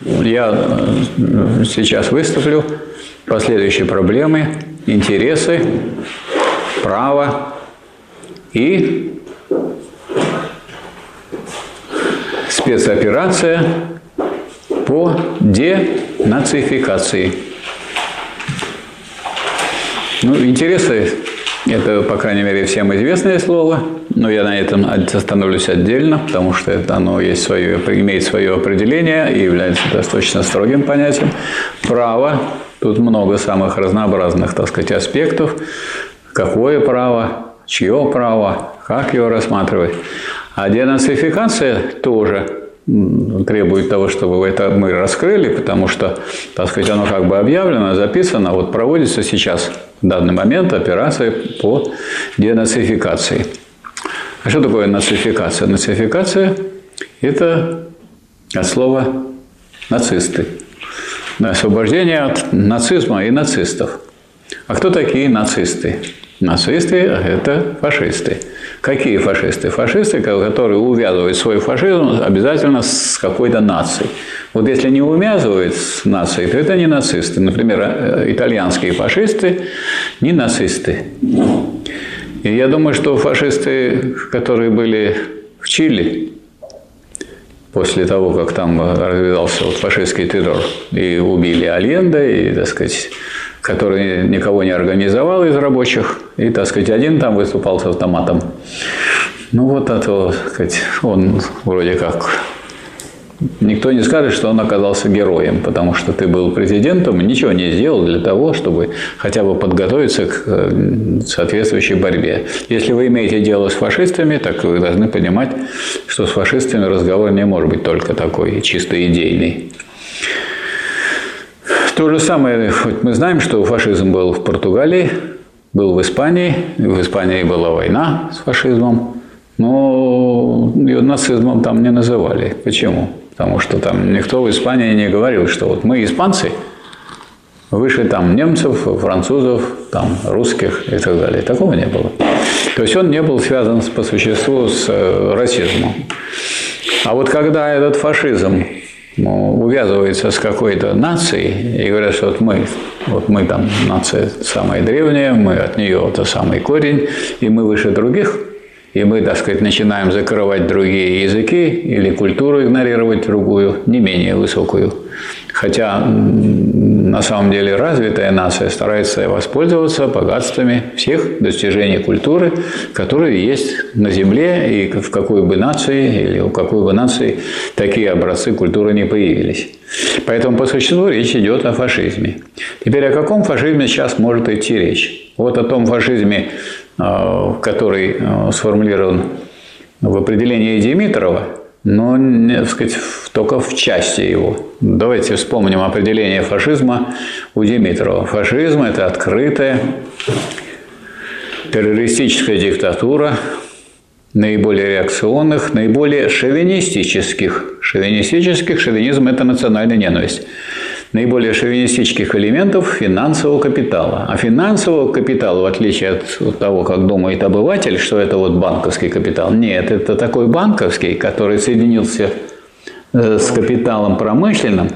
я сейчас выступлю по следующей проблеме. Интересы, право и спецоперация по денацификации. Ну, интересы – это, по крайней мере, всем известное слово, но я на этом остановлюсь отдельно, потому что это оно есть свое, имеет свое определение и является достаточно строгим понятием. Право – тут много самых разнообразных, так сказать, аспектов. Какое право, чье право, как его рассматривать. А денацификация тоже требует того, чтобы это мы раскрыли, потому что, так сказать, оно как бы объявлено, записано, вот проводится сейчас в данный момент операция по денацификации. А что такое нацификация? Нацификация – это от слова «нацисты». Освобождение от нацизма и нацистов. А кто такие нацисты? Нацисты – это фашисты. Какие фашисты? Фашисты, которые увязывают свой фашизм обязательно с какой-то нацией. Вот если не увязывают с нацией, то это не нацисты. Например, э, итальянские фашисты не нацисты. И я думаю, что фашисты, которые были в Чили, после того, как там развивался вот фашистский террор, и убили Альенда, и, так сказать, который никого не организовал из рабочих, и, так сказать, один там выступал с автоматом. Ну, вот это, так сказать, он вроде как Никто не скажет, что он оказался героем, потому что ты был президентом и ничего не сделал для того, чтобы хотя бы подготовиться к э, соответствующей борьбе. Если вы имеете дело с фашистами, так вы должны понимать, что с фашистами разговор не может быть только такой чисто идейный. То же самое, мы знаем, что фашизм был в Португалии, был в Испании, в Испании была война с фашизмом, но ее нацизмом там не называли. Почему? Потому что там никто в Испании не говорил, что вот мы испанцы, выше там немцев, французов, там русских и так далее. Такого не было. То есть он не был связан по существу с э, расизмом. А вот когда этот фашизм ну, увязывается с какой-то нацией и говорят, что вот мы, вот мы там нация самая древняя, мы от нее это самый корень, и мы выше других – и мы, так сказать, начинаем закрывать другие языки или культуру игнорировать другую, не менее высокую. Хотя на самом деле развитая нация старается воспользоваться богатствами всех достижений культуры, которые есть на Земле, и в какой бы нации или у какой бы нации такие образцы культуры не появились. Поэтому по существу речь идет о фашизме. Теперь о каком фашизме сейчас может идти речь? Вот о том фашизме, который э, сформулирован в определении Димитрова, но, так сказать, только в части его. Давайте вспомним определение фашизма у Димитрова. Фашизм – это открытая террористическая диктатура наиболее реакционных, наиболее шовинистических. Шовинистических, шовинизм – это национальная ненависть наиболее шовинистических элементов финансового капитала. А финансового капитала, в отличие от того, как думает обыватель, что это вот банковский капитал, нет, это такой банковский, который соединился э, с капиталом промышленным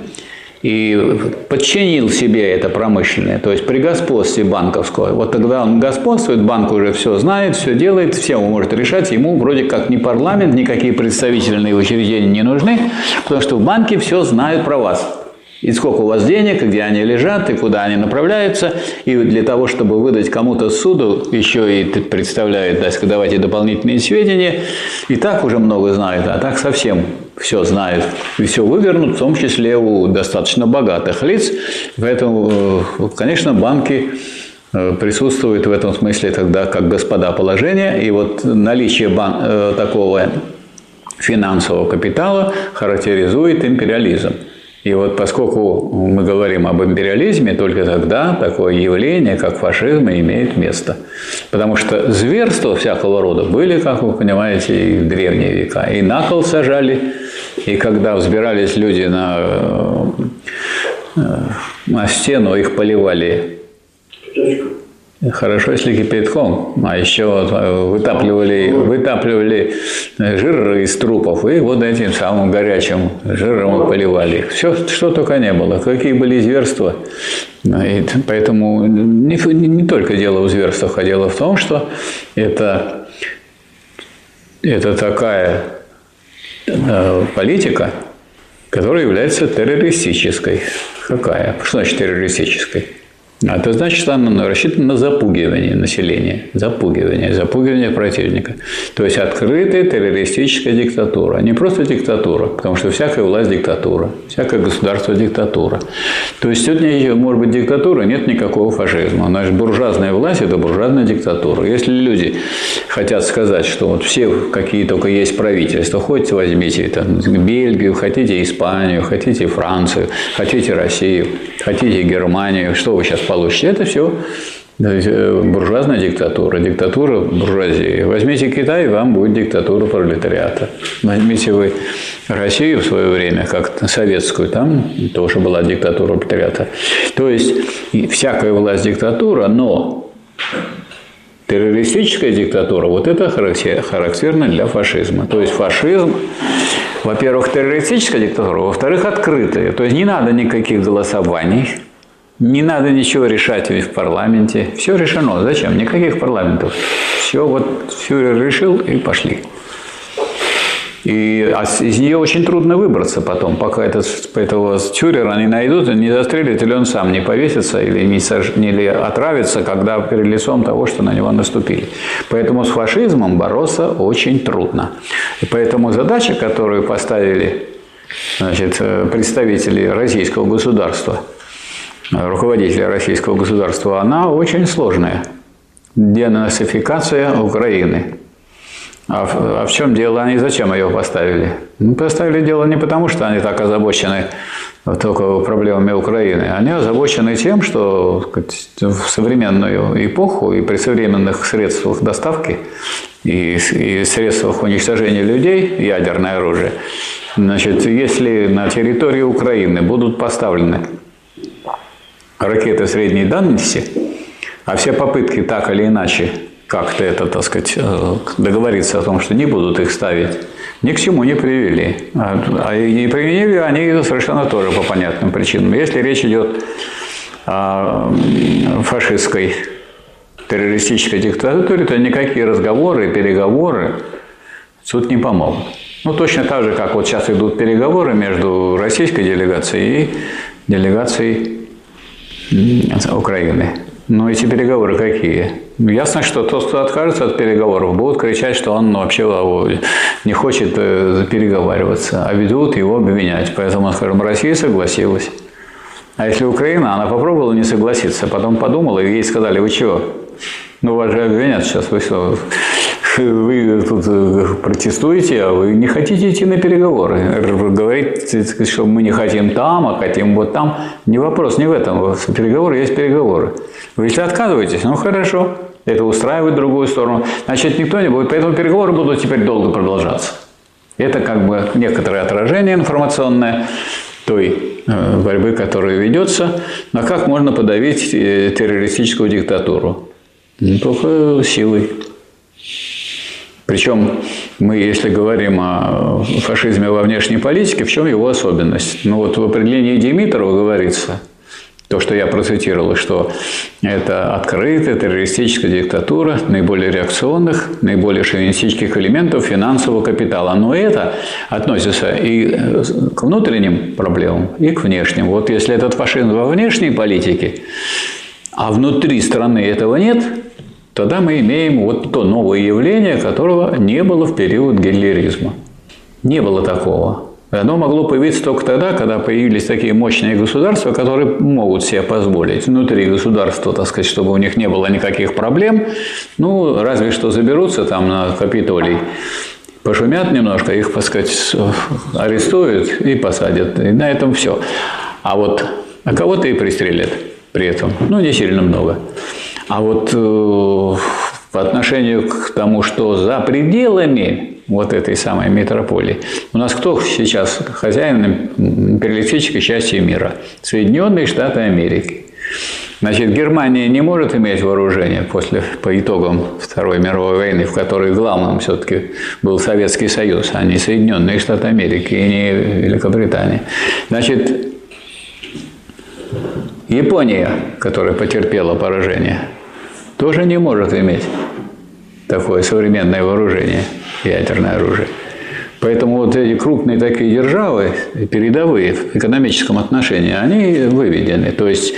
и подчинил себе это промышленное, то есть при господстве банковского. Вот тогда он господствует, банк уже все знает, все делает, все может решать, ему вроде как ни парламент, никакие представительные учреждения не нужны, потому что в банке все знают про вас и сколько у вас денег, где они лежат, и куда они направляются. И для того, чтобы выдать кому-то суду, еще и представляют, так давайте дополнительные сведения. И так уже много знают, а так совсем все знают. И все вывернут, в том числе у достаточно богатых лиц. Поэтому, э, конечно, банки э, присутствуют в этом смысле тогда как господа положения. И вот наличие бан- э, такого финансового капитала характеризует империализм. И вот поскольку мы говорим об империализме, только тогда такое явление, как фашизм, имеет место. Потому что зверства всякого рода были, как вы понимаете, и в древние века. И на кол сажали, и когда взбирались люди на, э, на стену, их поливали Хорошо, если кипятком, а еще э, вытапливали, вытапливали жир из трупов и вот этим самым горячим жиром поливали их. Все, что только не было, какие были зверства. И поэтому не, не только дело в зверствах, а дело в том, что это, это такая э, политика, которая является террористической. Какая? Что значит террористической? А это значит, что она рассчитана на запугивание населения, запугивание, запугивание противника. То есть открытая террористическая диктатура. Не просто диктатура, потому что всякая власть – диктатура, всякое государство – диктатура. То есть сегодня может быть диктатура, нет никакого фашизма. Значит, буржуазная власть – это буржуазная диктатура. Если люди хотят сказать, что вот все, какие только есть правительства, хоть возьмите там, Бельгию, хотите Испанию, хотите Францию, хотите Россию, хотите Германию, что вы сейчас получите. Это все э, буржуазная диктатура, диктатура буржуазии. Возьмите Китай, вам будет диктатура пролетариата. Возьмите вы Россию в свое время, как советскую, там тоже была диктатура пролетариата. То есть всякая власть диктатура, но террористическая диктатура, вот это характерно для фашизма. То есть фашизм, во-первых, террористическая диктатура, во-вторых, открытая. То есть не надо никаких голосований, не надо ничего решать в парламенте. Все решено. Зачем? Никаких парламентов. Все, вот фюрер решил и пошли. И а из нее очень трудно выбраться потом, пока этот, этого тюрера не найдут, не застрелят, или он сам не повесится, или, не сож... или отравится, когда перед лицом того, что на него наступили. Поэтому с фашизмом бороться очень трудно. И поэтому задача, которую поставили значит, э, представители российского государства – руководителя российского государства, она очень сложная. Денацификация Украины. А в, а в чем дело? Они зачем ее поставили? Ну, поставили дело не потому, что они так озабочены только проблемами Украины. Они озабочены тем, что сказать, в современную эпоху и при современных средствах доставки и, и средствах уничтожения людей, ядерное оружие, значит, если на территории Украины будут поставлены ракеты средней дальности, а все попытки так или иначе как-то это, так сказать, э, договориться о том, что не будут их ставить, ни к чему не привели. А, а и привели они совершенно тоже по понятным причинам. Если речь идет о фашистской террористической диктатуре, то никакие разговоры, переговоры тут не помогут. Ну, точно так же, как вот сейчас идут переговоры между российской делегацией и делегацией Украины. Но эти переговоры какие? Ну, ясно, что тот, кто откажется от переговоров, будут кричать, что он вообще не хочет э, переговариваться, а ведут его обвинять. Поэтому, скажем, Россия согласилась. А если Украина, она попробовала не согласиться, потом подумала, и ей сказали, вы чего? Ну, вас же обвинят сейчас, вы что, вы тут э, протестуете, а вы не хотите идти на переговоры. Говорите, что мы не хотим там, а хотим вот там. Не вопрос не в этом. Переговоры есть переговоры. Вы если отказываетесь, ну хорошо, это устраивает другую сторону. Значит, никто не будет. Поэтому переговоры будут теперь долго продолжаться. Это как бы некоторое отражение информационное той э, борьбы, которая ведется. Но как можно подавить э, террористическую диктатуру? Только силой. Причем мы, если говорим о фашизме во внешней политике, в чем его особенность? Ну вот в определении Димитрова говорится, то, что я процитировал, что это открытая террористическая диктатура наиболее реакционных, наиболее шовинистических элементов финансового капитала. Но это относится и к внутренним проблемам, и к внешним. Вот если этот фашизм во внешней политике, а внутри страны этого нет – тогда мы имеем вот то новое явление, которого не было в период гитлеризма. Не было такого. Оно могло появиться только тогда, когда появились такие мощные государства, которые могут себе позволить внутри государства, так сказать, чтобы у них не было никаких проблем. Ну, разве что заберутся там на Капитолий, пошумят немножко, их, так сказать, арестуют и посадят. И на этом все. А вот а кого-то и пристрелят при этом. Ну, не сильно много. А вот э, по отношению к тому, что за пределами вот этой самой метрополии, у нас кто сейчас хозяин империалистической части мира? Соединенные Штаты Америки. Значит, Германия не может иметь вооружение после, по итогам Второй мировой войны, в которой главным все-таки был Советский Союз, а не Соединенные Штаты Америки и не Великобритания. Значит, Япония, которая потерпела поражение, тоже не может иметь такое современное вооружение, ядерное оружие. Поэтому вот эти крупные такие державы, передовые в экономическом отношении, они выведены. То есть,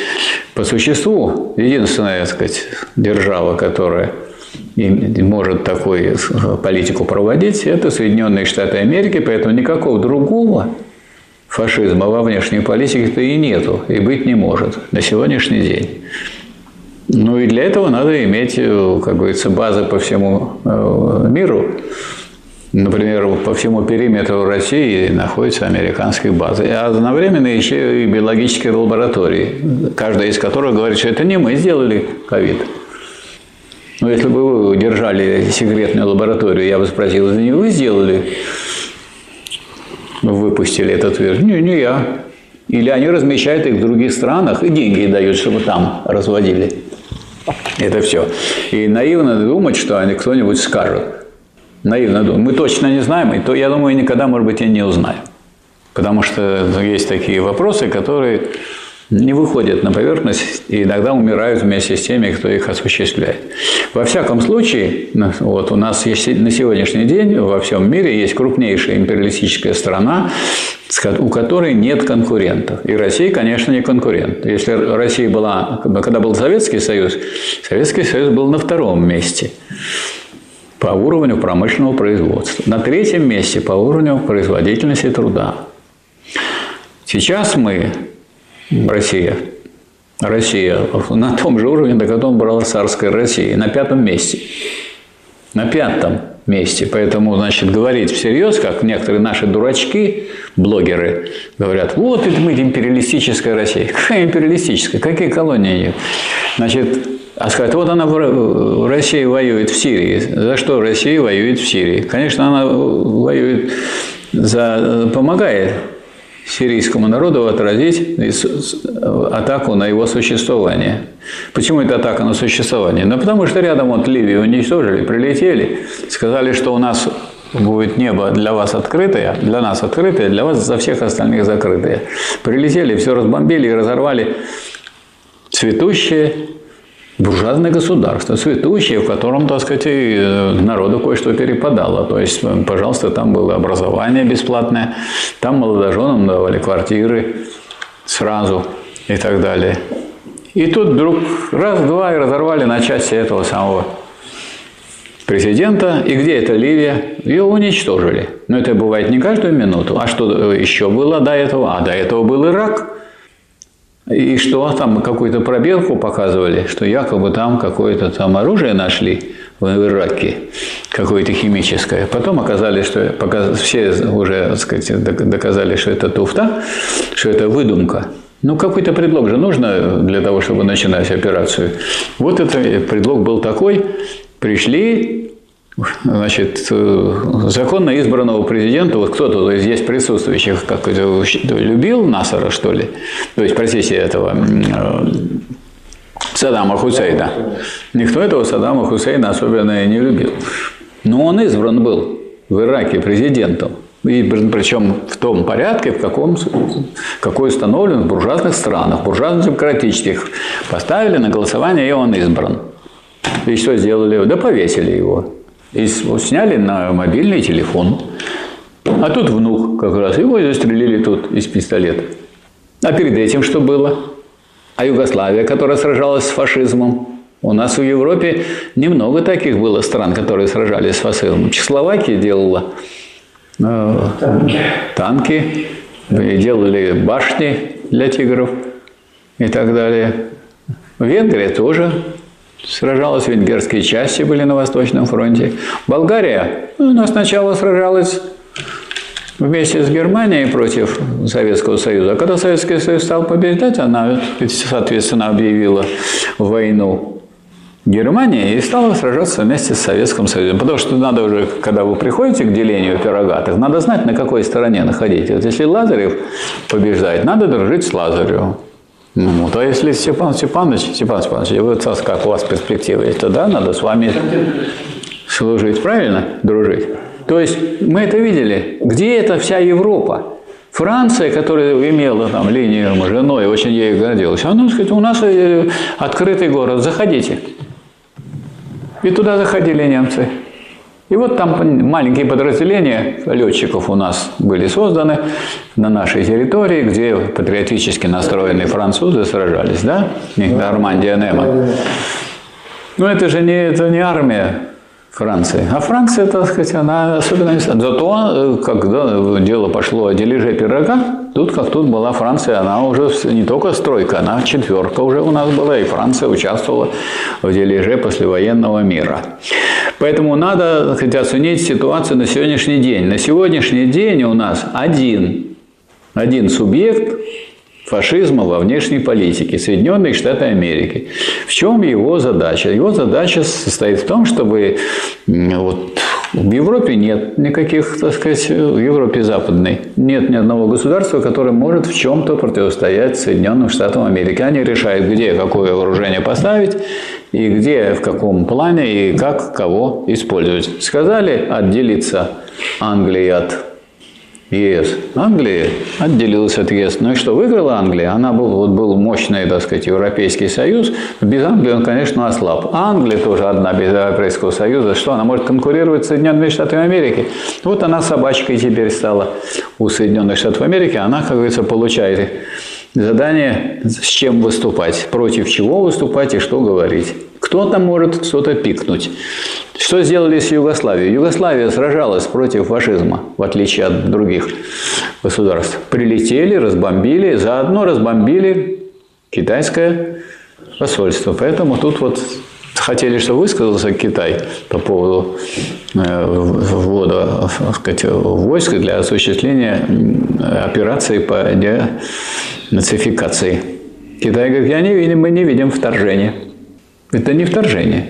по существу, единственная, так сказать, держава, которая может такую политику проводить, это Соединенные Штаты Америки, поэтому никакого другого фашизма во внешней политике-то и нету, и быть не может на сегодняшний день. Ну и для этого надо иметь, как говорится, базы по всему э, миру, Например, по всему периметру России находятся американские базы. А одновременно еще и биологические лаборатории, каждая из которых говорит, что это не мы сделали ковид. Но если бы вы держали секретную лабораторию, я бы спросил, это не вы сделали? Выпустили этот вирус? Не, не я. Или они размещают их в других странах и деньги дают, чтобы там разводили. Это все. И наивно думать, что они кто-нибудь скажет наивно думаю. Мы точно не знаем, и то, я думаю, никогда, может быть, и не узнаем. Потому что есть такие вопросы, которые не выходят на поверхность и иногда умирают вместе с теми, кто их осуществляет. Во всяком случае, вот у нас есть на сегодняшний день во всем мире есть крупнейшая империалистическая страна, у которой нет конкурентов. И Россия, конечно, не конкурент. Если Россия была, когда был Советский Союз, Советский Союз был на втором месте по уровню промышленного производства. На третьем месте по уровню производительности труда. Сейчас мы, Россия, Россия на том же уровне, на котором брала царская Россия, на пятом месте. На пятом месте. Поэтому, значит, говорить всерьез, как некоторые наши дурачки, блогеры, говорят, вот это мы империалистическая Россия. Какая империалистическая? Какие колонии? Значит, а сказать, вот она в России воюет в Сирии. За что Россия воюет в Сирии? Конечно, она воюет за, помогает сирийскому народу отразить атаку на его существование. Почему это атака на существование? Ну, потому что рядом вот Ливию уничтожили, прилетели, сказали, что у нас будет небо для вас открытое, для нас открытое, для вас за всех остальных закрытое. Прилетели, все разбомбили и разорвали цветущее, буржуазное государство, цветущее, в котором, так сказать, и э, народу кое-что перепадало. То есть, э, пожалуйста, там было образование бесплатное, там молодоженам давали квартиры сразу и так далее. И тут вдруг раз-два и разорвали на части этого самого президента. И где это Ливия? Ее уничтожили. Но это бывает не каждую минуту. А что еще было до этого? А до этого был Ирак. И что там какую-то пробелку показывали, что якобы там какое-то там оружие нашли в Ираке, какое-то химическое. Потом оказались, что все уже так сказать, доказали, что это туфта, что это выдумка. Ну, какой-то предлог же нужно для того, чтобы начинать операцию. Вот этот предлог был такой. Пришли, значит, э, законно избранного президента, вот кто-то из здесь присутствующих как любил Насара, что ли? То есть, простите, этого э, Саддама Хусейна. Никто этого Саддама Хусейна особенно и не любил. Но он избран был в Ираке президентом. И причем в том порядке, в каком, какой установлен в буржуазных странах, буржуазно-демократических. Поставили на голосование, и он избран. И что сделали? Да повесили его. И сняли на мобильный телефон. А тут внук как раз. Его и застрелили тут из пистолета. А перед этим что было? А Югославия, которая сражалась с фашизмом. У нас в Европе немного таких было стран, которые сражались с фашизмом. Чехословакия делала э, танки, делали башни для тигров и так далее. Венгрия тоже Сражалась венгерские части были на Восточном фронте. Болгария ну, она сначала сражалась вместе с Германией против Советского Союза. А когда Советский Союз стал побеждать, она, соответственно, объявила войну Германии и стала сражаться вместе с Советским Союзом. Потому что надо уже, когда вы приходите к делению пирога, так надо знать, на какой стороне находитесь. Вот если Лазарев побеждает, надо дружить с Лазаревым. Ну, то если Степан Степанович, Степан Степанович, вот как у вас перспективы есть, то да, надо с вами служить, правильно, дружить? То есть мы это видели. Где это вся Европа? Франция, которая имела там линию женой, очень ей гордилась, она сказать, у нас э, открытый город, заходите. И туда заходили немцы. И вот там маленькие подразделения летчиков у нас были созданы на нашей территории, где патриотически настроенные французы сражались, да? Нормандия Немо. Но это же не, это не армия Франции. А Франция, так сказать, она особенно не Зато, э, когда дело пошло о дележе пирога, тут как тут была Франция, она уже не только стройка, она четверка уже у нас была, и Франция участвовала в дележе послевоенного мира. Поэтому надо хоть оценить ситуацию на сегодняшний день. На сегодняшний день у нас один, один субъект фашизма во внешней политике Соединенные Штаты Америки. В чем его задача? Его задача состоит в том, чтобы вот, в Европе нет никаких, так сказать, в Европе западной нет ни одного государства, которое может в чем-то противостоять Соединенным Штатам Америки. Они решают, где какое вооружение поставить, и где, в каком плане, и как кого использовать. Сказали отделиться Англии от ЕС. Англия отделилась от ЕС. Ну и что, выиграла Англия? Она был, вот был мощный, так сказать, Европейский Союз. Без Англии он, конечно, ослаб. Англия тоже одна без Европейского Союза. Что, она может конкурировать с Соединенными Штатами Америки? Вот она собачкой теперь стала у Соединенных Штатов Америки. Она, как говорится, получает задание, с чем выступать, против чего выступать и что говорить. Кто-то может что-то пикнуть. Что сделали с Югославией? Югославия сражалась против фашизма, в отличие от других государств. Прилетели, разбомбили, заодно разбомбили китайское посольство. Поэтому тут вот хотели, чтобы высказался Китай по поводу э, ввода сказать, войск для осуществления операции по денацификации. Китай говорит, я не видим, мы не видим вторжения. Это не вторжение.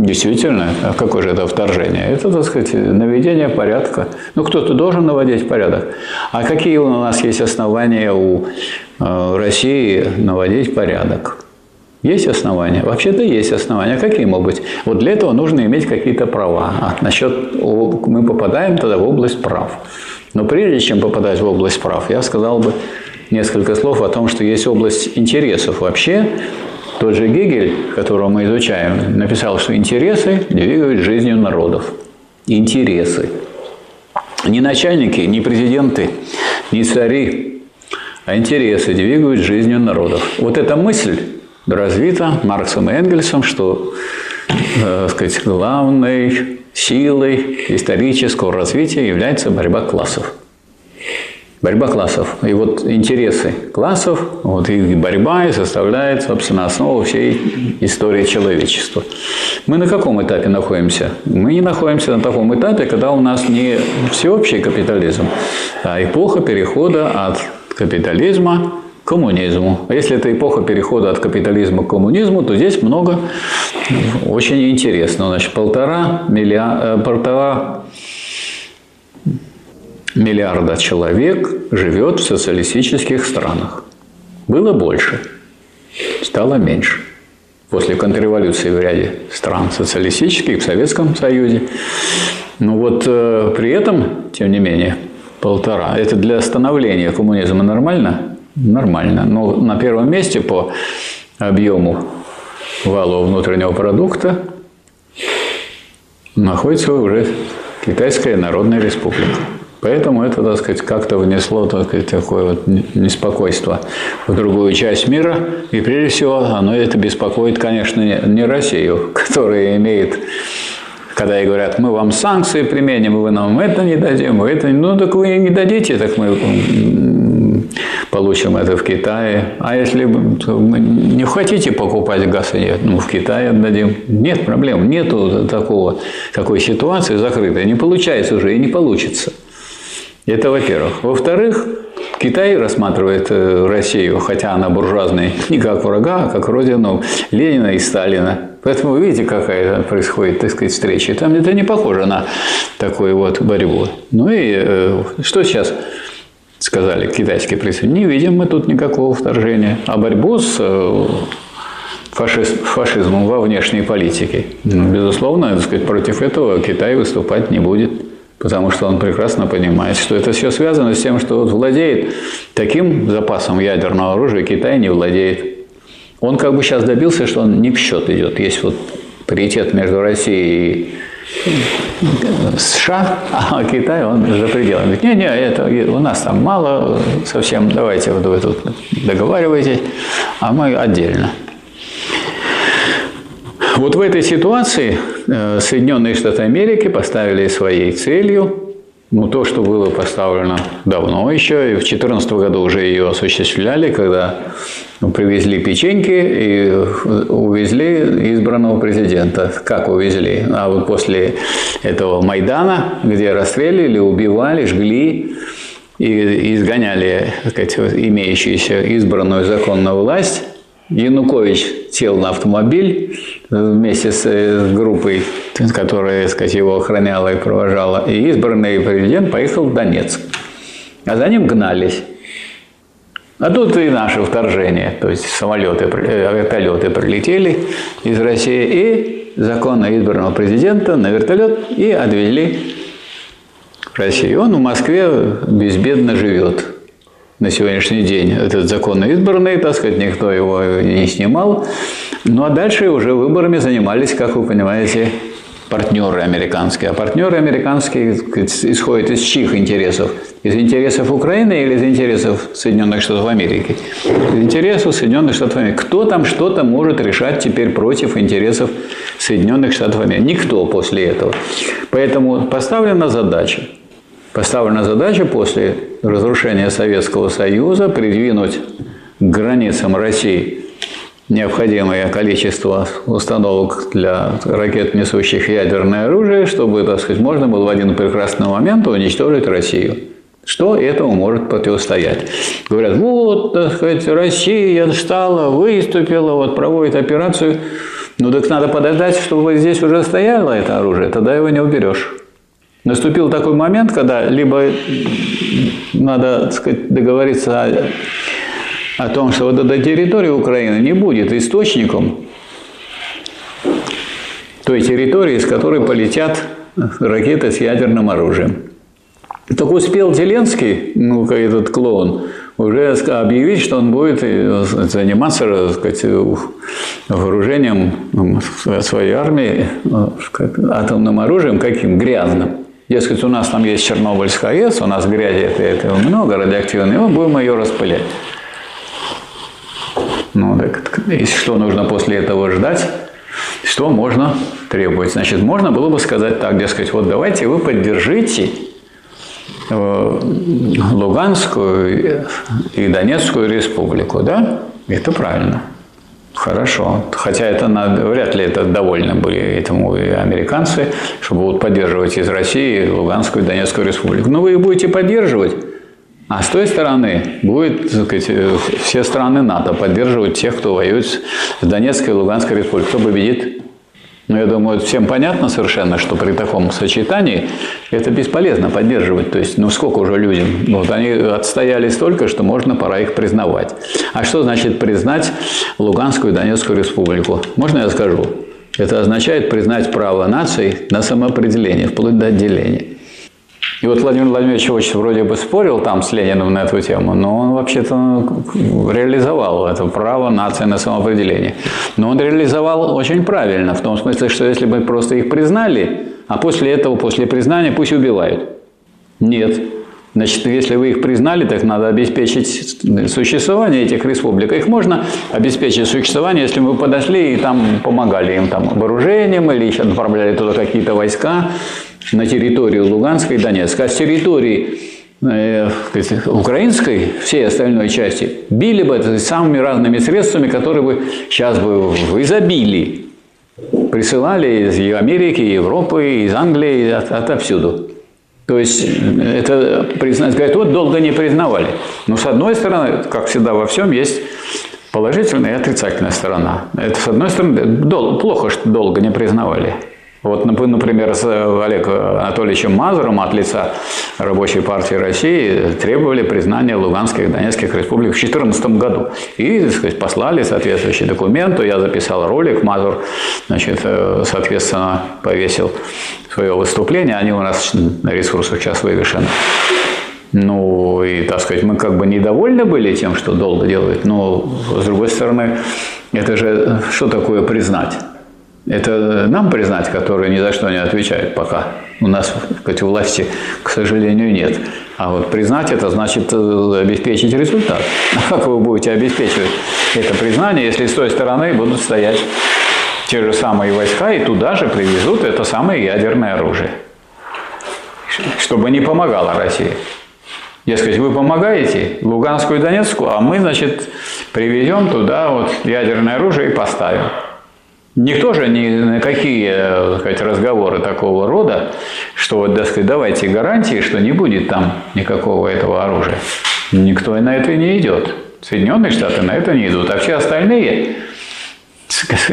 Действительно, а какое же это вторжение? Это, так сказать, наведение порядка. Ну, кто-то должен наводить порядок. А какие у нас есть основания у э, России наводить порядок? Есть основания? Вообще-то есть основания. Какие могут быть? Вот для этого нужно иметь какие-то права. А насчет мы попадаем тогда в область прав. Но прежде чем попадать в область прав, я сказал бы несколько слов о том, что есть область интересов. Вообще тот же Гегель, которого мы изучаем, написал, что интересы двигают жизнью народов. Интересы. Не начальники, не президенты, не цари, а интересы двигают жизнью народов. Вот эта мысль развита Марксом и Энгельсом, что э, сказать, главной силой исторического развития является борьба классов. Борьба классов. И вот интересы классов, вот их борьба и составляет, собственно, основу всей истории человечества. Мы на каком этапе находимся? Мы не находимся на таком этапе, когда у нас не всеобщий капитализм, а эпоха перехода от капитализма к коммунизму. Если это эпоха перехода от капитализма к коммунизму, то здесь много очень интересного. Значит, полтора, миллиарда, э, полтора миллиарда человек живет в социалистических странах. Было больше, стало меньше. После контрреволюции в ряде стран социалистических, в Советском Союзе. Но вот э, при этом, тем не менее, полтора. Это для становления коммунизма нормально? Нормально. Но на первом месте по объему валового внутреннего продукта находится уже Китайская Народная Республика. Поэтому это, так сказать, как-то внесло так сказать, такое вот неспокойство в другую часть мира. И прежде всего, оно это беспокоит, конечно, не Россию, которая имеет когда ей говорят, мы вам санкции применим, вы нам это не дадим, вы это Ну, так вы не дадите, так мы получим это в Китае. А если не хотите покупать газ, ну, в Китае отдадим. Нет проблем, нету такого, такой ситуации закрытой. Не получается уже и не получится. Это во-первых. Во-вторых, Китай рассматривает э, Россию, хотя она буржуазная, не как врага, а как родину Ленина и Сталина. Поэтому вы видите, какая происходит, так сказать, встреча. Там это не похоже на такую вот борьбу. Ну и э, что сейчас сказали китайские представители, не видим мы тут никакого вторжения, а борьбу с э, фашизм, фашизмом во внешней политике. Ну, безусловно, так сказать, против этого Китай выступать не будет, потому что он прекрасно понимает, что это все связано с тем, что вот владеет таким запасом ядерного оружия, Китай не владеет. Он как бы сейчас добился, что он не в счет идет. Есть вот паритет между Россией и США, а Китай, он за пределами. Говорит, не-не, это у нас там мало совсем, давайте вот вы тут договариваетесь, а мы отдельно. Вот в этой ситуации э, Соединенные Штаты Америки поставили своей целью ну, то, что было поставлено давно еще, и в 2014 году уже ее осуществляли, когда привезли печеньки и увезли избранного президента. Как увезли? А вот после этого Майдана, где расстреливали, убивали, жгли и изгоняли сказать, имеющуюся избранную законную власть, Янукович сел на автомобиль вместе с группой, которая так сказать, его охраняла и провожала, и избранный президент поехал в Донецк. А за ним гнались. А тут и наше вторжение, то есть самолеты, э, вертолеты прилетели из России и законно избранного президента на вертолет и отвезли в Россию. Он в Москве безбедно живет на сегодняшний день. Этот законно избранный, так сказать, никто его не снимал. Ну а дальше уже выборами занимались, как вы понимаете, партнеры американские. А партнеры американские исходят из чьих интересов? Из интересов Украины или из интересов Соединенных Штатов Америки? Из интересов Соединенных Штатов Америки. Кто там что-то может решать теперь против интересов Соединенных Штатов Америки? Никто после этого. Поэтому поставлена задача. Поставлена задача после разрушения Советского Союза придвинуть к границам России необходимое количество установок для ракет, несущих ядерное оружие, чтобы, так сказать, можно было в один прекрасный момент уничтожить Россию. Что этому может противостоять? Говорят, вот, так сказать, Россия стала, выступила, вот проводит операцию. Ну так надо подождать, чтобы здесь уже стояло это оружие, тогда его не уберешь. Наступил такой момент, когда либо надо так сказать, договориться о о том, что вот эта территория Украины не будет источником той территории, с которой полетят ракеты с ядерным оружием. Так успел Зеленский, ну, как этот клоун, уже объявить, что он будет э, заниматься так сказать, вооружением своей армии э, атомным оружием, каким грязным. Дескать, у нас там есть Чернобыльская АЭС, у нас грязи это, это много радиоактивной, мы будем ее распылять. Ну, так, и что нужно после этого ждать? Что можно требовать? Значит, можно было бы сказать так, дескать, вот давайте вы поддержите э, Луганскую и Донецкую республику, да? Это правильно. Хорошо. Хотя это надо, вряд ли это довольны были этому и американцы, что будут поддерживать из России Луганскую и Донецкую республику. Но вы их будете поддерживать, а с той стороны будет, так сказать, э, все страны НАТО поддерживать тех, кто воюет с Донецкой и Луганской республикой. Кто победит? Ну, я думаю, всем понятно совершенно, что при таком сочетании это бесполезно поддерживать. То есть, ну, сколько уже людям? Вот они отстояли столько, что можно, пора их признавать. А что значит признать Луганскую и Донецкую республику? Можно я скажу? Это означает признать право наций на самоопределение, вплоть до отделения. И вот Владимир Владимирович очень вроде бы спорил там с Лениным на эту тему, но он вообще-то реализовал это право нации на самоопределение. Но он реализовал очень правильно, в том смысле, что если бы просто их признали, а после этого, после признания, пусть убивают. Нет. Значит, если вы их признали, так надо обеспечить существование этих республик. Их можно обеспечить существование, если мы подошли и там помогали им там вооружением или еще отправляли туда какие-то войска на территорию Луганской и Донецка. А с территории э, украинской, всей остальной части, били бы самыми разными средствами, которые бы сейчас бы в изобилии присылали из Америки, Европы, из Англии, от, отовсюду. То есть это признать, говорят, вот долго не признавали. Но с одной стороны, как всегда во всем, есть положительная и отрицательная сторона. Это с одной стороны, дол- плохо, что долго не признавали. Вот, например, с Олегом Анатольевичем Мазуром от лица Рабочей партии России требовали признания Луганских и Донецких республик в 2014 году. И, так сказать, послали соответствующий документ. Я записал ролик, Мазур, значит, э, соответственно, повесил свое выступление. Они у нас на ресурсах сейчас вывешены. Ну, и, так сказать, мы как бы недовольны были тем, что долго делают, но, с другой стороны, это же что такое признать? Это нам признать, которые ни за что не отвечают пока. У нас сказать, власти, к сожалению, нет. А вот признать это значит э, обеспечить результат. А как вы будете обеспечивать это признание, если с той стороны будут стоять те же самые войска и туда же привезут это самое ядерное оружие, чтобы не помогало России. Дескать, вы помогаете Луганскую и Донецкую, а мы, значит, привезем туда вот ядерное оружие и поставим. Никто же ни на какие так сказать, разговоры такого рода, что вот, так сказать, давайте гарантии, что не будет там никакого этого оружия. Никто и на это не идет. Соединенные Штаты на это не идут. А все остальные,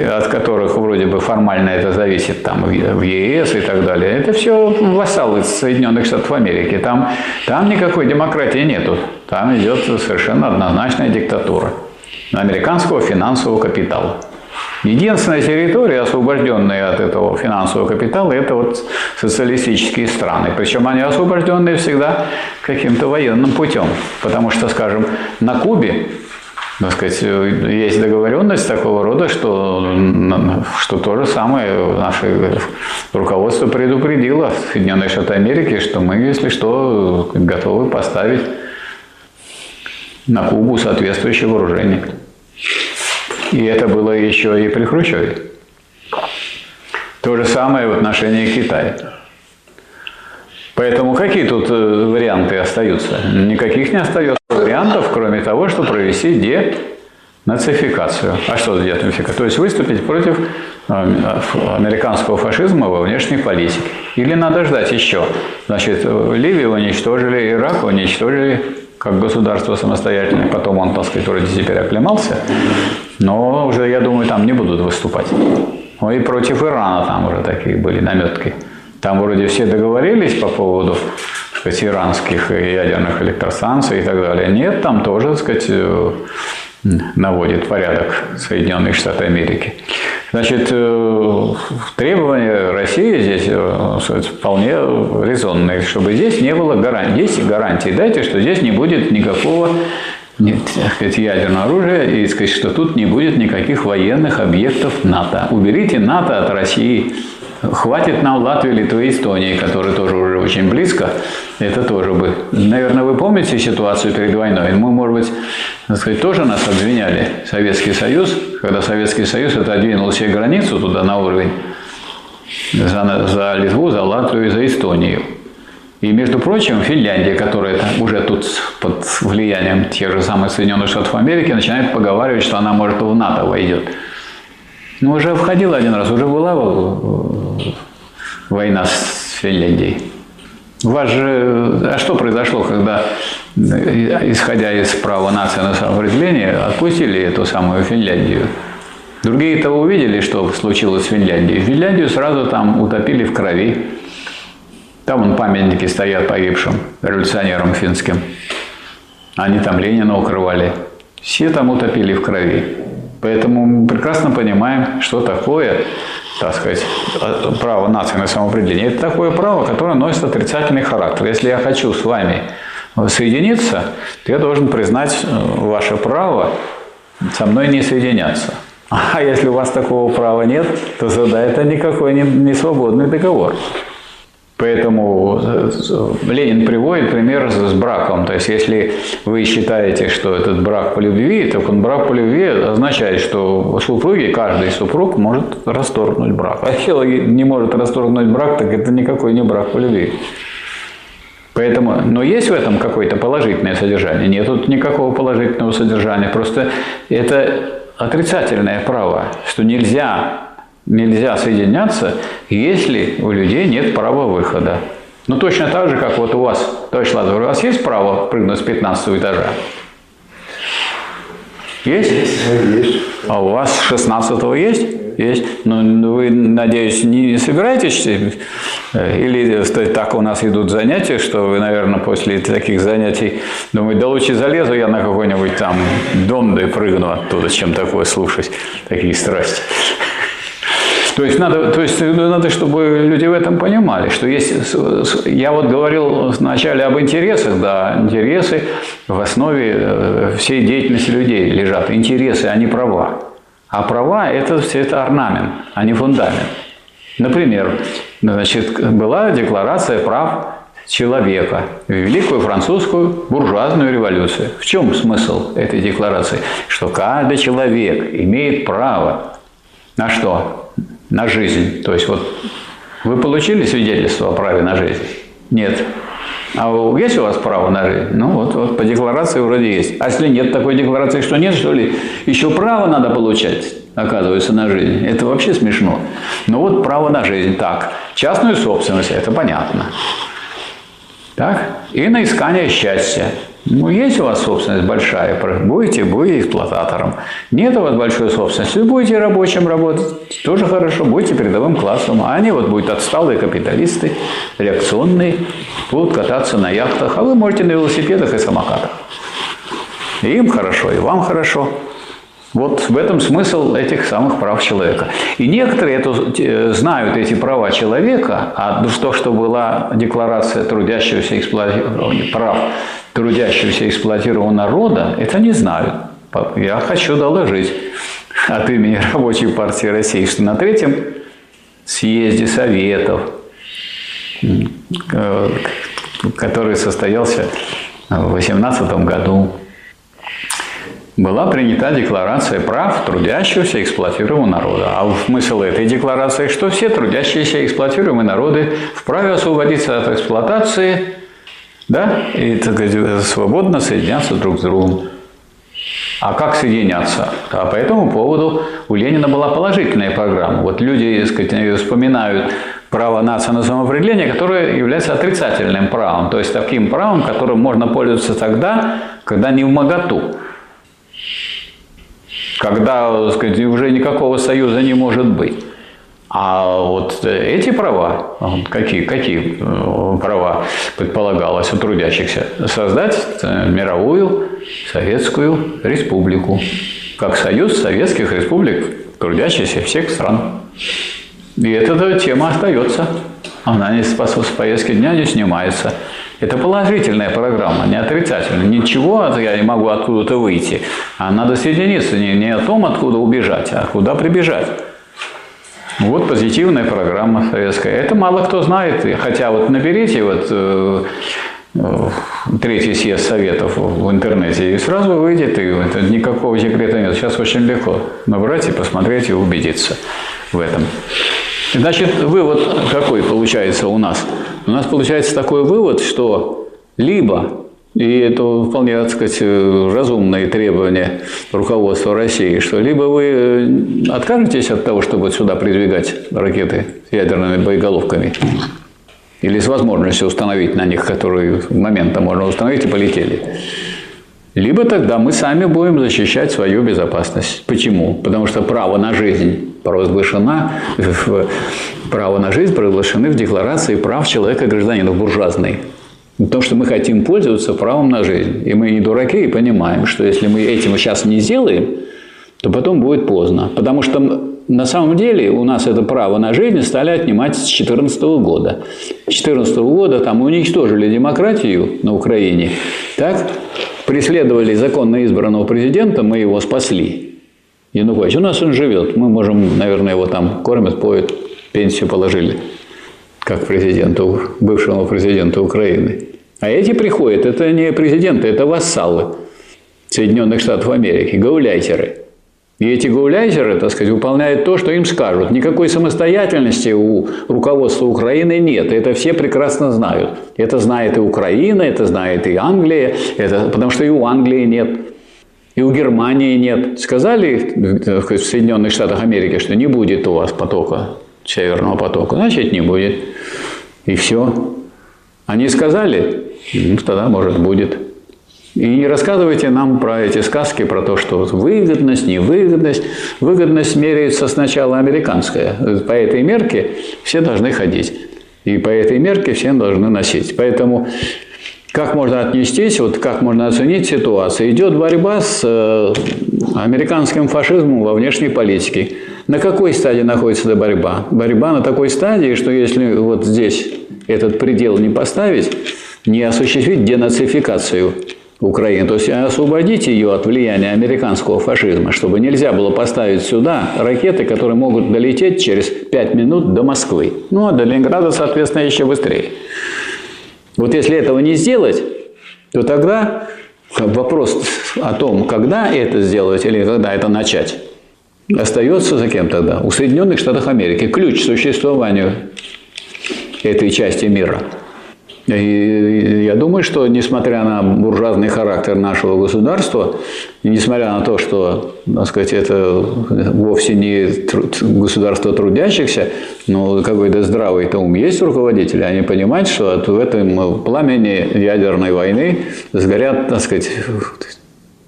от которых вроде бы формально это зависит там в ЕС и так далее, это все вассалы Соединенных Штатов Америки. Там, там никакой демократии нету. Там идет совершенно однозначная диктатура американского финансового капитала. Единственная территория, освобожденная от этого финансового капитала, это вот социалистические страны. Причем они освобожденные всегда каким-то военным путем. Потому что, скажем, на Кубе так сказать, есть договоренность такого рода, что, что то же самое наше руководство предупредило Соединенные Штаты Америки, что мы, если что, готовы поставить на Кубу соответствующее вооружение. И это было еще и при Хрущеве. То же самое в отношении Китая. Поэтому какие тут э, варианты остаются? Никаких не остается вариантов, кроме того, что провести денацификацию. А что за денацификация? То есть выступить против э, американского фашизма во внешней политике. Или надо ждать еще. Значит, Ливию уничтожили, Ирак уничтожили, как государство самостоятельное. Потом он, так сказать, вроде теперь оклемался. Но уже, я думаю, там не будут выступать. Ну и против Ирана там уже такие были наметки. Там вроде все договорились по поводу сказать, иранских ядерных электростанций и так далее. Нет, там тоже, так сказать, э, наводит порядок Соединенные Штаты Америки. Значит, э, требования России здесь э, вполне резонные, чтобы здесь не было гарантий. Есть гарантии, дайте, что здесь не будет никакого нет, сказать, ядерного оружия и сказать, что тут не будет никаких военных объектов НАТО. Уберите НАТО от России. Хватит нам Латвии, Литвы, Эстонии, которые тоже уже очень близко. Это тоже бы. Наверное, вы помните ситуацию перед войной? Мы, может быть, сказать, тоже нас обвиняли, Советский Союз, когда Советский Союз отодвинул себе границу туда на уровень за, за Литву, за Латвию и за Эстонию. И, между прочим, Финляндия, которая уже тут под влиянием тех же самых Соединенных Штатов Америки, начинает поговаривать, что она, может, в НАТО войдет. Ну, уже входила один раз, уже была война с Финляндией. У вас же... А что произошло, когда, исходя из права нации на самоопределение, отпустили эту самую Финляндию? Другие-то увидели, что случилось с Финляндией. Финляндию сразу там утопили в крови. Там вон памятники стоят погибшим революционерам финским. Они там Ленина укрывали. Все там утопили в крови. Поэтому мы прекрасно понимаем, что такое, так сказать, право нации на самоопределение. Это такое право, которое носит отрицательный характер. Если я хочу с вами соединиться, то я должен признать э, ваше право со мной не соединяться. А если у вас такого права нет, то тогда это никакой не свободный договор. Поэтому э, Ленин приводит пример с браком. То есть, если вы считаете, что этот брак по любви, то он брак по любви означает, что супруги, каждый супруг может расторгнуть брак. А если не может расторгнуть брак, так это никакой не брак по любви. Поэтому, но есть в этом какое-то положительное содержание? Нет тут никакого положительного содержания. Просто это отрицательное право, что нельзя нельзя соединяться, если у людей нет права выхода. Ну, точно так же, как вот у вас, товарищ Лазарь, у вас есть право прыгнуть с 15 этажа? Есть? Есть. А у вас с 16 есть? есть. Но вы, надеюсь, не собираетесь? Э, или так у нас идут занятия, что вы, наверное, после таких занятий думаете, да лучше залезу я на какой-нибудь там дом, да и прыгну оттуда, чем такое слушать, такие страсти. То есть надо, то есть надо, чтобы люди в этом понимали, что есть. Я вот говорил вначале об интересах, да, интересы в основе э, всей деятельности людей лежат. Интересы, а не права. А права это все это орнамент, а не фундамент. Например, значит, была декларация прав человека в Великую французскую буржуазную революцию. В чем смысл этой декларации? Что каждый человек имеет право на что? На жизнь. То есть вот вы получили свидетельство о праве на жизнь? Нет. А есть у вас право на жизнь? Ну вот, вот по декларации вроде есть. А если нет такой декларации, что нет, что ли, еще право надо получать, оказывается, на жизнь. Это вообще смешно. Ну вот право на жизнь. Так, частную собственность, это понятно. Так, и на искание счастья. Ну, есть у вас собственность большая, будете, будете эксплуататором. Нет у вас большой собственности, будете рабочим работать, тоже хорошо, будете передовым классом. А они вот будут отсталые капиталисты, реакционные, будут кататься на яхтах, а вы можете на велосипедах и самокатах. И им хорошо, и вам хорошо. Вот в этом смысл этих самых прав человека. И некоторые это, знают эти права человека, а то, что была декларация трудящегося эксплуатирования прав трудящегося эксплуатированного народа, это не знают. Я хочу доложить от имени Рабочей партии России, что на третьем съезде Советов, э, который состоялся в 2018 году, была принята декларация прав трудящегося эксплуатируемого народа. А смысл этой декларации, что все трудящиеся эксплуатируемые народы вправе освободиться от эксплуатации да, и так свободно соединяться друг с другом. А как соединяться? А по этому поводу у Ленина была положительная программа. Вот люди так сказать, вспоминают право нации на самоопределение, которое является отрицательным правом, то есть таким правом, которым можно пользоваться тогда, когда не в моготу когда так сказать, уже никакого союза не может быть. А вот эти права, какие, какие э, права предполагалось у трудящихся? Создать э, мировую советскую республику, как союз советских республик, трудящихся всех стран. И эта тема остается. Она не с повестки дня не снимается. Это положительная программа, не отрицательная. Ничего я не могу откуда-то выйти. А надо соединиться не, не о том, откуда убежать, а куда прибежать. Вот позитивная программа советская. Это мало кто знает. Хотя вот наберите вот э, э, третий съезд советов в интернете, и сразу выйдет, и это никакого секрета нет. Сейчас очень легко набрать и посмотреть и убедиться в этом. Значит, вывод какой получается у нас? У нас получается такой вывод, что либо, и это вполне, так сказать, разумные требования руководства России, что либо вы э, откажетесь от того, чтобы сюда придвигать ракеты с ядерными боеголовками, или с возможностью установить на них, которые момента можно установить, и полетели. Либо тогда мы сами будем защищать свою безопасность. Почему? Потому что право на жизнь провозглашено, право на жизнь провозглашены в Декларации прав человека и гражданина буржуазной. Потому что мы хотим пользоваться правом на жизнь. И мы не дураки и понимаем, что если мы этим сейчас не сделаем, то потом будет поздно. Потому что на самом деле у нас это право на жизнь стали отнимать с 2014 года. С 2014 года там уничтожили демократию на Украине, так? преследовали законно избранного президента, мы его спасли. Янукович. У нас он живет. Мы можем, наверное, его там кормят, поют, пенсию положили, как президенту, бывшему президенту Украины. А эти приходят, это не президенты, это вассалы Соединенных Штатов Америки, гауляйтеры. И эти гауляйтеры, так сказать, выполняют то, что им скажут. Никакой самостоятельности у руководства Украины нет. Это все прекрасно знают. Это знает и Украина, это знает и Англия, это, потому что и у Англии нет и у Германии нет. Сказали в Соединенных Штатах Америки, что не будет у вас потока, северного потока, значит не будет. И все. Они сказали, ну, тогда может будет. И не рассказывайте нам про эти сказки, про то, что выгодность, невыгодность. Выгодность меряется сначала американская. По этой мерке все должны ходить. И по этой мерке все должны носить. Поэтому как можно отнестись, вот как можно оценить ситуацию? Идет борьба с э, американским фашизмом во внешней политике. На какой стадии находится эта борьба? Борьба на такой стадии, что если вот здесь этот предел не поставить, не осуществить денацификацию Украины, то есть освободить ее от влияния американского фашизма, чтобы нельзя было поставить сюда ракеты, которые могут долететь через 5 минут до Москвы. Ну, а до Ленинграда, соответственно, еще быстрее. Вот если этого не сделать, то тогда вопрос о том, когда это сделать или когда это начать, остается за кем тогда? У Соединенных Штатов Америки. Ключ к существованию этой части мира – и я думаю, что несмотря на буржуазный характер нашего государства, и несмотря на то, что, так сказать, это вовсе не государство трудящихся, но какой-то здравый-то ум есть руководители, они понимают, что в этом пламени ядерной войны сгорят, так сказать,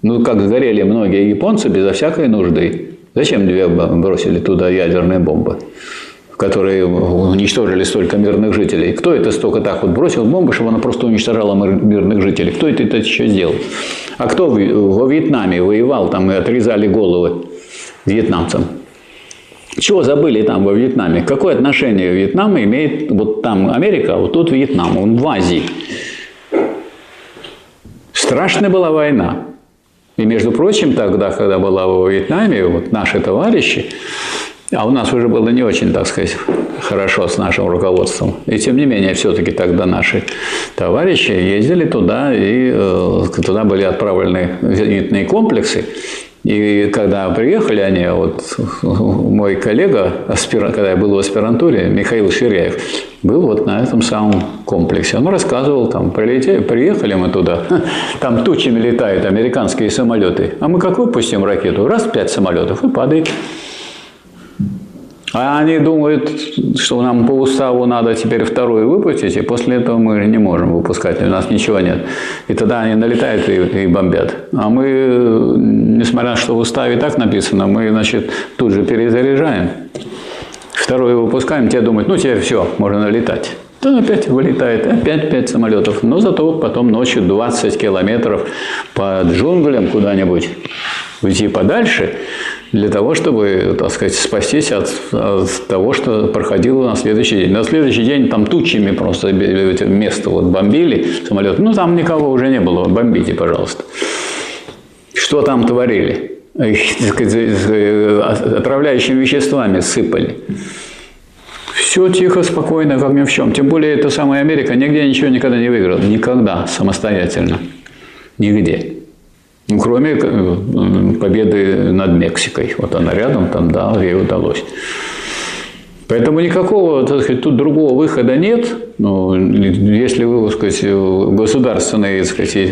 ну, как сгорели многие японцы безо всякой нужды. Зачем две бросили туда ядерные бомбы? Которые уничтожили столько мирных жителей. Кто это столько так вот бросил бомбы, чтобы она просто уничтожала мирных жителей? Кто это, это еще сделал? А кто во Вьетнаме воевал там и отрезали головы вьетнамцам? Чего забыли там во Вьетнаме? Какое отношение Вьетнам имеет вот там Америка, а вот тут Вьетнам, он в Азии. Страшная была война. И, между прочим, тогда, когда была во Вьетнаме, вот наши товарищи, а у нас уже было не очень, так сказать, хорошо с нашим руководством. И тем не менее, все-таки тогда наши товарищи ездили туда, и э, туда были отправлены зенитные комплексы. И когда приехали они, вот мой коллега, когда я был в аспирантуре, Михаил Ширяев, был вот на этом самом комплексе. Он рассказывал, там, прилетели, приехали мы туда, там тучами летают американские самолеты, а мы как выпустим ракету, раз пять самолетов и падает. А они думают, что нам по уставу надо теперь вторую выпустить, и после этого мы не можем выпускать, у нас ничего нет. И тогда они налетают и, и бомбят. А мы, несмотря на то, что в уставе так написано, мы, значит, тут же перезаряжаем. Вторую выпускаем, те думают, ну теперь все, можно налетать. То опять вылетает, опять пять самолетов. Но зато потом ночью 20 километров по джунглям куда-нибудь уйти подальше – для того, чтобы, так сказать, спастись от, от того, что проходило на следующий день. На следующий день там тучами просто место вот бомбили самолет. Ну, там никого уже не было, бомбите, пожалуйста. Что там творили? отравляющими веществами сыпали. Все тихо, спокойно, как ни в чем. Тем более, это самая Америка нигде ничего никогда не выиграла. Никогда самостоятельно. Нигде. Ну, кроме э, победы над Мексикой. Вот она рядом, там, да, ей удалось. Поэтому никакого, так сказать, тут другого выхода нет. Но если вы, так сказать, государственные, так сказать, э,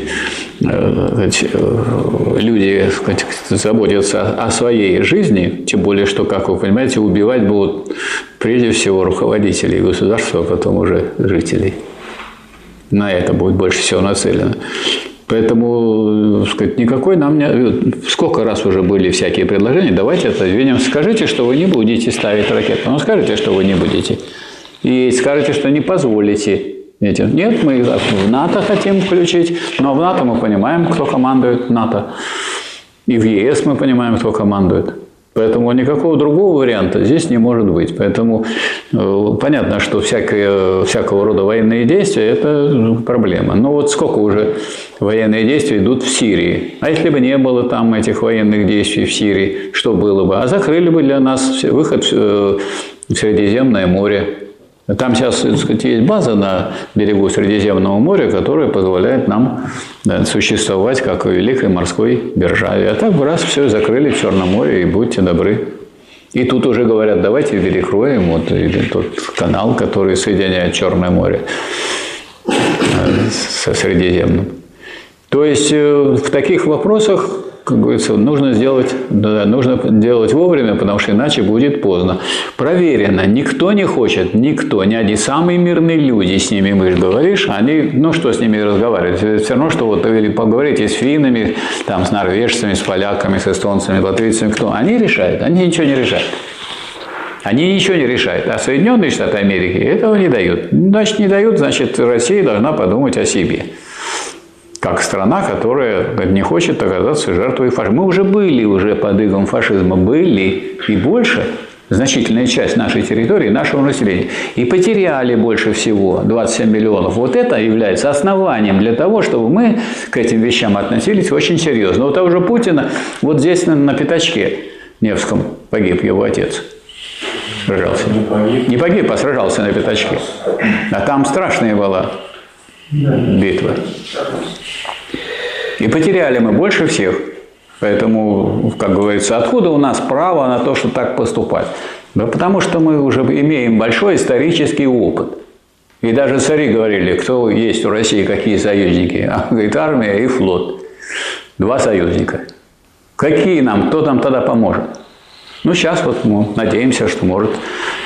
э, люди так сказать, заботятся о своей жизни, тем более, что, как вы понимаете, убивать будут прежде всего руководителей государства, а потом уже жителей. На это будет больше всего нацелено. Поэтому, э, сказать, никакой нам не... Сколько раз уже были всякие предложения, давайте это отодвинем. Скажите, что вы не будете ставить ракету. Ну, скажите, что вы не будете. И скажите, что не позволите этим. Нет, мы в НАТО хотим включить, но в НАТО мы понимаем, кто командует НАТО. И в ЕС мы понимаем, кто командует. Поэтому никакого другого варианта здесь не может быть. Поэтому э, понятно, что всякое, всякого рода военные действия – это ну, проблема. Но вот сколько уже военные действия идут в Сирии. А если бы не было там этих военных действий в Сирии, что было бы? А закрыли бы для нас выход в э, Средиземное море. Там сейчас так сказать, есть база на берегу Средиземного моря, которая позволяет нам существовать как в великой морской державе. А так бы раз все закрыли в Черном море, и будьте добры. И тут уже говорят, давайте перекроем вот тот канал, который соединяет Черное море э, со Средиземным. То есть э, в таких вопросах как говорится, нужно сделать, да, нужно делать вовремя, потому что иначе будет поздно. Проверено, никто не хочет, никто, ни один самые мирные люди, с ними мы говоришь, они, ну что с ними разговаривать? Это все равно, что вот или поговорить с финнами, там, с норвежцами, с поляками, с эстонцами, латвийцами, кто? Они решают, они ничего не решают. Они ничего не решают. А Соединенные Штаты Америки этого не дают. Значит, не дают, значит, Россия должна подумать о себе. Как страна, которая не хочет оказаться жертвой фашизма. Мы уже были уже под игом фашизма, были и больше значительная часть нашей территории, нашего населения. И потеряли больше всего 27 миллионов. Вот это является основанием для того, чтобы мы к этим вещам относились очень серьезно. У того же Путина вот здесь на, на пятачке Невском погиб его отец сражался. Не погиб. Не погиб, а сражался на пятачке. А там страшная была битва. И потеряли мы больше всех. Поэтому, как говорится, откуда у нас право на то, что так поступать? Да потому что мы уже имеем большой исторический опыт. И даже цари говорили, кто есть у России, какие союзники. А, говорит, армия и флот. Два союзника. Какие нам, кто нам тогда поможет? Ну, сейчас вот мы надеемся, что может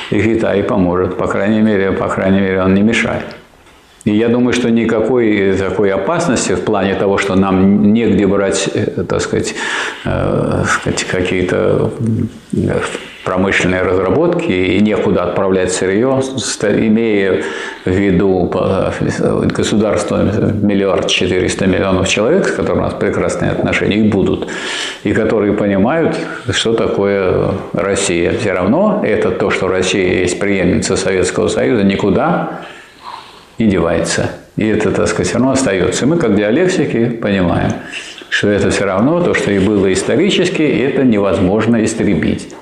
и Китай поможет. По крайней мере, по крайней мере, он не мешает. И я думаю, что никакой такой опасности в плане того, что нам негде брать, э, так сказать, э, сказать какие-то э, промышленные разработки и некуда отправлять сырье, имея в виду государство миллиард четыреста миллионов человек, с которыми у нас прекрасные отношения, и будут, и которые понимают, что такое Россия. Все равно это то, что Россия есть преемница Советского Союза, никуда не девается. И это, так сказать, все равно остается. И мы, как диалектики, понимаем, что это все равно то, что и было исторически, это невозможно истребить.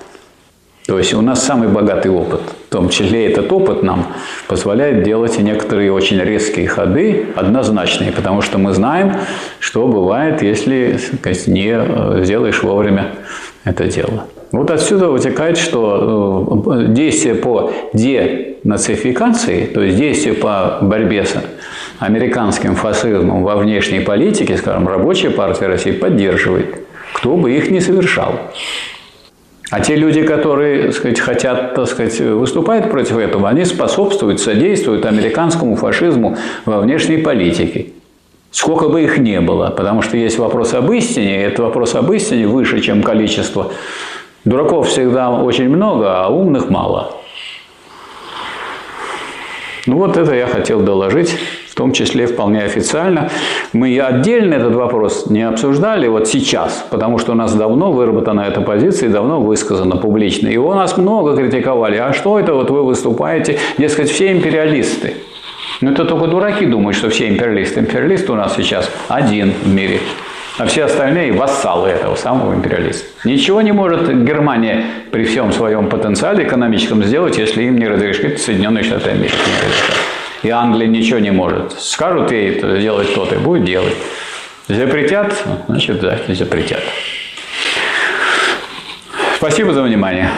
То есть у нас самый богатый опыт. В том числе этот опыт нам позволяет делать некоторые очень резкие ходы, однозначные, потому что мы знаем, что бывает, если сказать, не э, сделаешь вовремя это дело. Вот отсюда вытекает, что э, действие по денацификации, то есть действие по борьбе с американским фашизмом во внешней политике, скажем, рабочая партия России поддерживает, кто бы их не совершал. А те люди, которые так сказать, хотят, так сказать, выступают против этого, они способствуют, содействуют американскому фашизму во внешней политике. Сколько бы их не было, потому что есть вопрос об истине, и этот вопрос об истине выше, чем количество. Дураков всегда очень много, а умных мало. Ну вот это я хотел доложить том числе вполне официально. Мы отдельно этот вопрос не обсуждали вот сейчас, потому что у нас давно выработана эта позиция, давно высказана публично. Его нас много критиковали. А что это вот вы выступаете? Дескать, все империалисты. Ну, это только дураки думают, что все империалисты. Империалист у нас сейчас один в мире. А все остальные вассалы этого самого империалиста. Ничего не может Германия при всем своем потенциале экономическом сделать, если им не разрешит Соединенные Штаты Америки и Англия ничего не может. Скажут ей делать то-то, и будет делать. Запретят, значит, да, запретят. Спасибо за внимание.